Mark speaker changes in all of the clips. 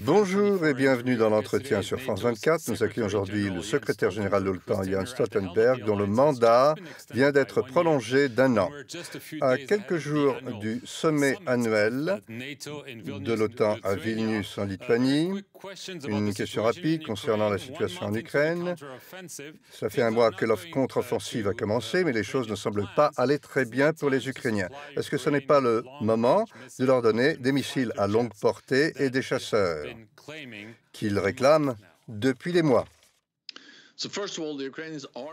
Speaker 1: Bonjour et bienvenue dans l'entretien sur France 24. Nous accueillons aujourd'hui le secrétaire général de l'OTAN, Jens Stoltenberg, dont le mandat vient d'être prolongé d'un an. À quelques jours du sommet annuel de l'OTAN à Vilnius en Lituanie, une question rapide concernant la situation en Ukraine. Ça fait un mois que l'offre contre-offensive a commencé, mais les choses ne semblent pas aller très bien pour les Ukrainiens. Est-ce que ce n'est pas le moment de leur donner des missiles à longue portée et des chasseurs qu'ils réclament depuis des mois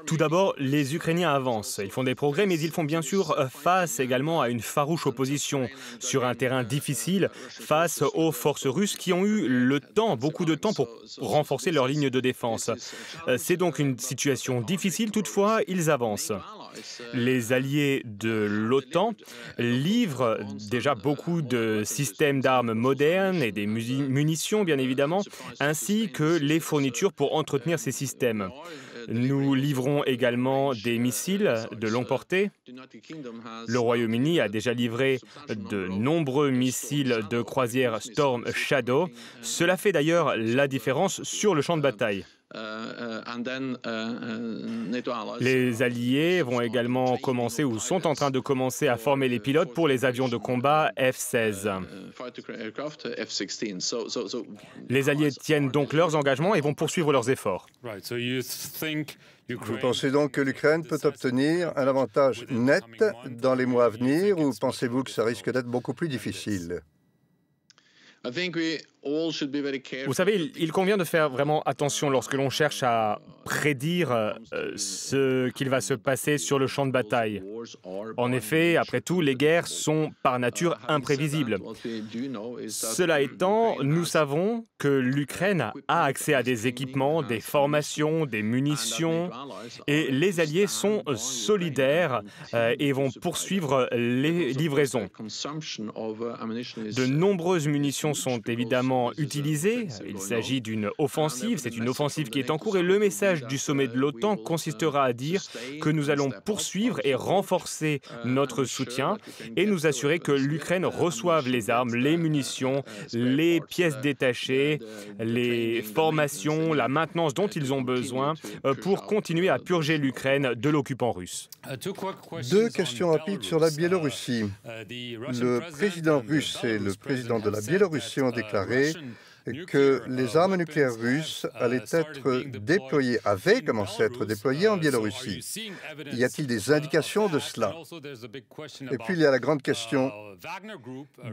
Speaker 2: tout d'abord, les Ukrainiens avancent. Ils font des progrès, mais ils font bien sûr face également à une farouche opposition sur un terrain difficile face aux forces russes qui ont eu le temps, beaucoup de temps pour renforcer leur ligne de défense. C'est donc une situation difficile, toutefois, ils avancent. Les alliés de l'OTAN livrent déjà beaucoup de systèmes d'armes modernes et des munitions, bien évidemment, ainsi que les fournitures pour entretenir ces systèmes. Nous livrons également des missiles de longue portée. Le Royaume-Uni a déjà livré de nombreux missiles de croisière Storm Shadow. Cela fait d'ailleurs la différence sur le champ de bataille. Euh, euh, euh, les Alliés vont également commencer ou sont en train de commencer à former les pilotes pour les avions de combat F-16. Les Alliés tiennent donc leurs engagements et vont poursuivre leurs efforts.
Speaker 1: Vous pensez donc que l'Ukraine peut obtenir un avantage net dans les mois à venir ou pensez-vous que ça risque d'être beaucoup plus difficile?
Speaker 2: Vous savez, il convient de faire vraiment attention lorsque l'on cherche à prédire euh, ce qu'il va se passer sur le champ de bataille. En effet, après tout, les guerres sont par nature imprévisibles. Cela étant, nous savons que l'Ukraine a accès à des équipements, des formations, des munitions, et les Alliés sont solidaires euh, et vont poursuivre les livraisons. De nombreuses munitions sont évidemment utilisé. Il s'agit d'une offensive, c'est une offensive qui est en cours et le message du sommet de l'OTAN consistera à dire que nous allons poursuivre et renforcer notre soutien et nous assurer que l'Ukraine reçoive les armes, les munitions, les pièces détachées, les formations, la maintenance dont ils ont besoin euh, pour continuer à purger l'Ukraine de l'occupant russe.
Speaker 1: Deux questions rapides sur la Biélorussie. Le président russe et le président de la Biélorussie ont déclaré que les armes nucléaires russes allaient être déployées, avaient commencé à être déployées en Biélorussie. Y a-t-il des indications de cela? Et puis il y a la grande question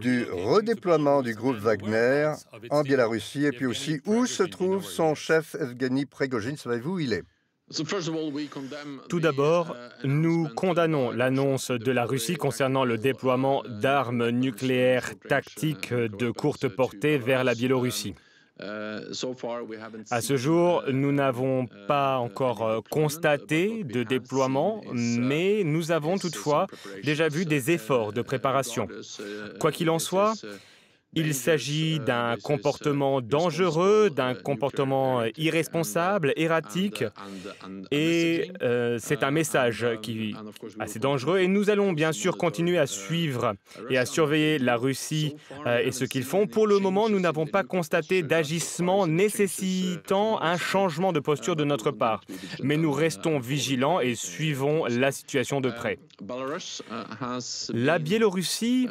Speaker 1: du redéploiement du groupe Wagner en Biélorussie. Et puis aussi où se trouve son chef Evgeny Prigogine? Savez-vous où il est?
Speaker 2: Tout d'abord, uh, nous condamnons l'annonce de la Russie concernant le déploiement d'armes nucléaires tactiques de courte portée vers la Biélorussie. Uh, à ce jour, nous n'avons uh, pas encore constaté de déploiement, mais nous avons toutefois déjà vu des efforts de préparation. Quoi qu'il en soit, il s'agit d'un comportement dangereux, d'un comportement irresponsable, erratique, et euh, c'est un message qui est assez dangereux. Et nous allons bien sûr continuer à suivre et à surveiller la Russie euh, et ce qu'ils font. Pour le moment, nous n'avons pas constaté d'agissement nécessitant un changement de posture de notre part, mais nous restons vigilants et suivons la situation de près. La Biélorussie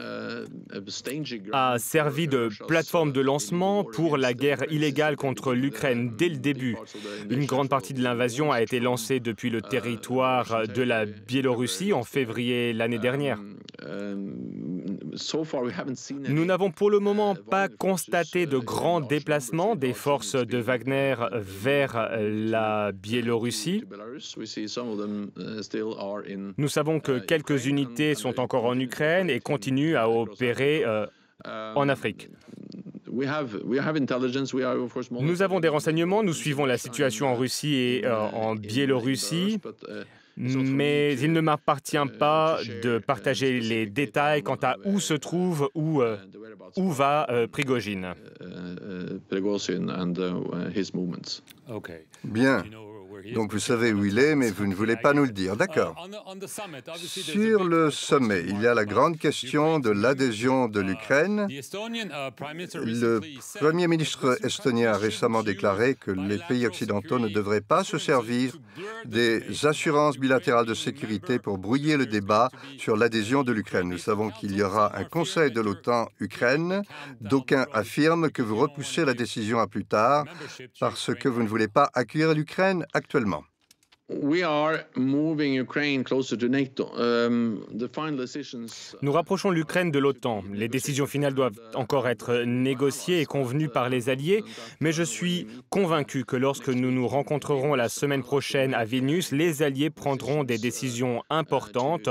Speaker 2: a servi de plateforme de lancement pour la guerre illégale contre l'Ukraine dès le début. Une grande partie de l'invasion a été lancée depuis le territoire de la Biélorussie en février l'année dernière. Nous n'avons pour le moment pas constaté de grands déplacements des forces de Wagner vers la Biélorussie. Nous savons que quelques unités sont encore en Ukraine et continuent à opérer euh, en Afrique. Nous avons des renseignements, nous suivons la situation en Russie et euh, en Biélorussie, mais il ne m'appartient pas de partager les détails quant à où se trouve ou euh, où va euh, Prigogine.
Speaker 1: Bien. Donc vous savez où il est, mais vous ne voulez pas nous le dire. D'accord. Sur le sommet, il y a la grande question de l'adhésion de l'Ukraine. Le Premier ministre estonien a récemment déclaré que les pays occidentaux ne devraient pas se servir des assurances bilatérales de sécurité pour brouiller le débat sur l'adhésion de l'Ukraine. Nous savons qu'il y aura un Conseil de l'OTAN-Ukraine. D'aucuns affirment que vous repoussez la décision à plus tard parce que vous ne voulez pas accueillir l'Ukraine actuellement actuellement.
Speaker 2: Nous rapprochons l'Ukraine de l'OTAN. Les décisions finales doivent encore être négociées et convenues par les alliés, mais je suis convaincu que lorsque nous nous rencontrerons la semaine prochaine à Vilnius, les alliés prendront des décisions importantes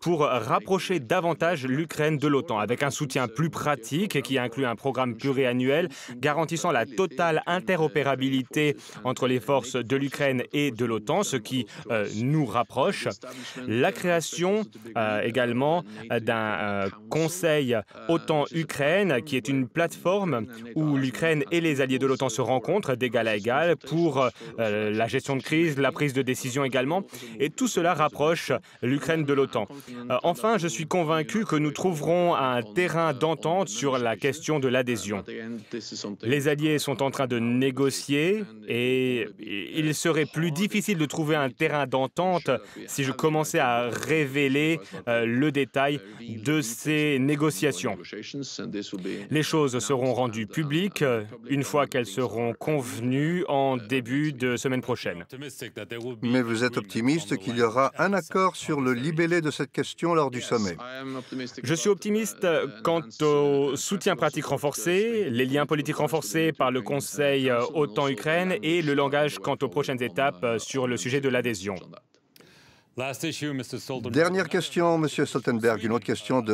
Speaker 2: pour rapprocher davantage l'Ukraine de l'OTAN, avec un soutien plus pratique qui inclut un programme pluriannuel garantissant la totale interopérabilité entre les forces de l'Ukraine et de l'OTAN, ce qui euh, nous rapproche. La création euh, également d'un euh, conseil OTAN-Ukraine, qui est une plateforme où l'Ukraine et les alliés de l'OTAN se rencontrent d'égal à égal pour la gestion de crise, la prise de décision également. Et tout cela rapproche l'Ukraine de l'OTAN. enfin, je suis convaincu que nous trouverons un terrain d'entente sur la question de l'adhésion. Les alliés sont en train de négocier et il serait plus difficile de trouver trouver un terrain d'entente si je commençais à révéler euh, le détail de ces négociations. Les choses seront rendues publiques euh, une fois qu'elles seront convenues en début de semaine prochaine.
Speaker 1: Mais vous êtes optimiste qu'il y aura un accord sur le libellé de cette question lors du sommet.
Speaker 2: Je suis optimiste quant au soutien pratique renforcé, les liens politiques renforcés par le Conseil euh, OTAN-Ukraine et le langage quant aux prochaines étapes sur le sujet de l'adhésion.
Speaker 1: Dernière question, Monsieur Stoltenberg, une autre question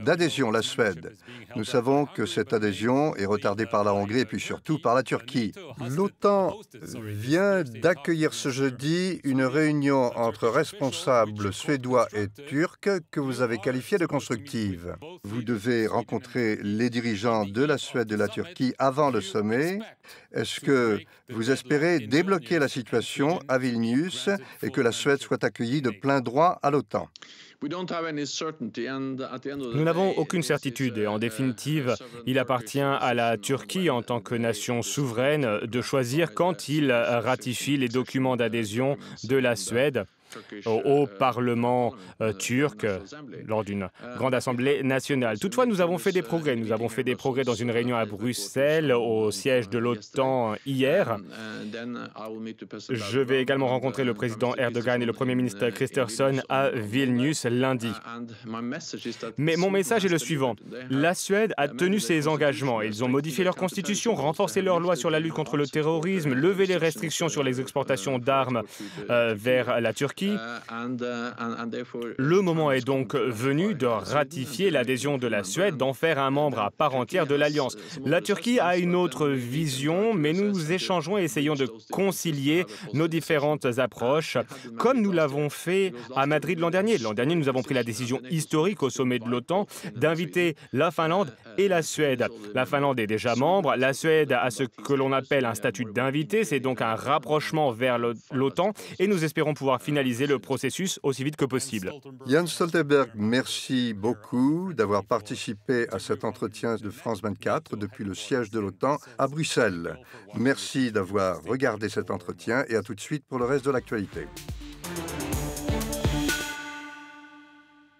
Speaker 1: d'adhésion, la Suède. Nous savons que cette adhésion est retardée par la Hongrie et puis surtout par la Turquie. L'OTAN vient d'accueillir ce jeudi une réunion entre responsables suédois et turcs que vous avez qualifiée de constructive. Vous devez rencontrer les dirigeants de la Suède et de la Turquie avant le sommet. Est-ce que vous espérez débloquer la situation à Vilnius et que la Suède soit accueillie de plein droit à l'OTAN?
Speaker 2: Nous n'avons aucune certitude et en définitive, il appartient à la Turquie en tant que nation souveraine de choisir quand il ratifie les documents d'adhésion de la Suède au, Parlement euh, turc lors d'une grande assemblée nationale. Toutefois, nous avons fait des progrès. Nous avons fait des progrès dans une réunion à Bruxelles, au siège de l'OTAN hier. Je vais également rencontrer le président Erdogan et le Premier ministre Christensen à Vilnius lundi. Mais mon message est le suivant. La Suède a tenu ses engagements. Ils ont modifié leur constitution, renforcé leurs lois sur la lutte contre le terrorisme, levé les restrictions sur les exportations d'armes euh, vers la Turquie le moment est donc venu de ratifier l'adhésion de la Suède, d'en faire un membre à part entière de l'Alliance. La Turquie a une autre vision, mais nous échangeons et essayons de concilier nos différentes approches, comme nous l'avons fait à Madrid l'an dernier. L'an dernier, nous avons pris la décision historique au sommet de l'OTAN d'inviter la Finlande et la Suède. La Finlande est déjà membre, la Suède a ce que l'on appelle un statut d'invité, c'est donc un rapprochement vers l'OTAN, et nous espérons pouvoir finaliser le processus aussi vite que possible.
Speaker 1: Jan Stoltenberg, merci beaucoup d'avoir participé à cet entretien de France 24 depuis le siège de l'OTAN à Bruxelles. Merci d'avoir regardé cet entretien et à tout de suite pour le reste de l'actualité.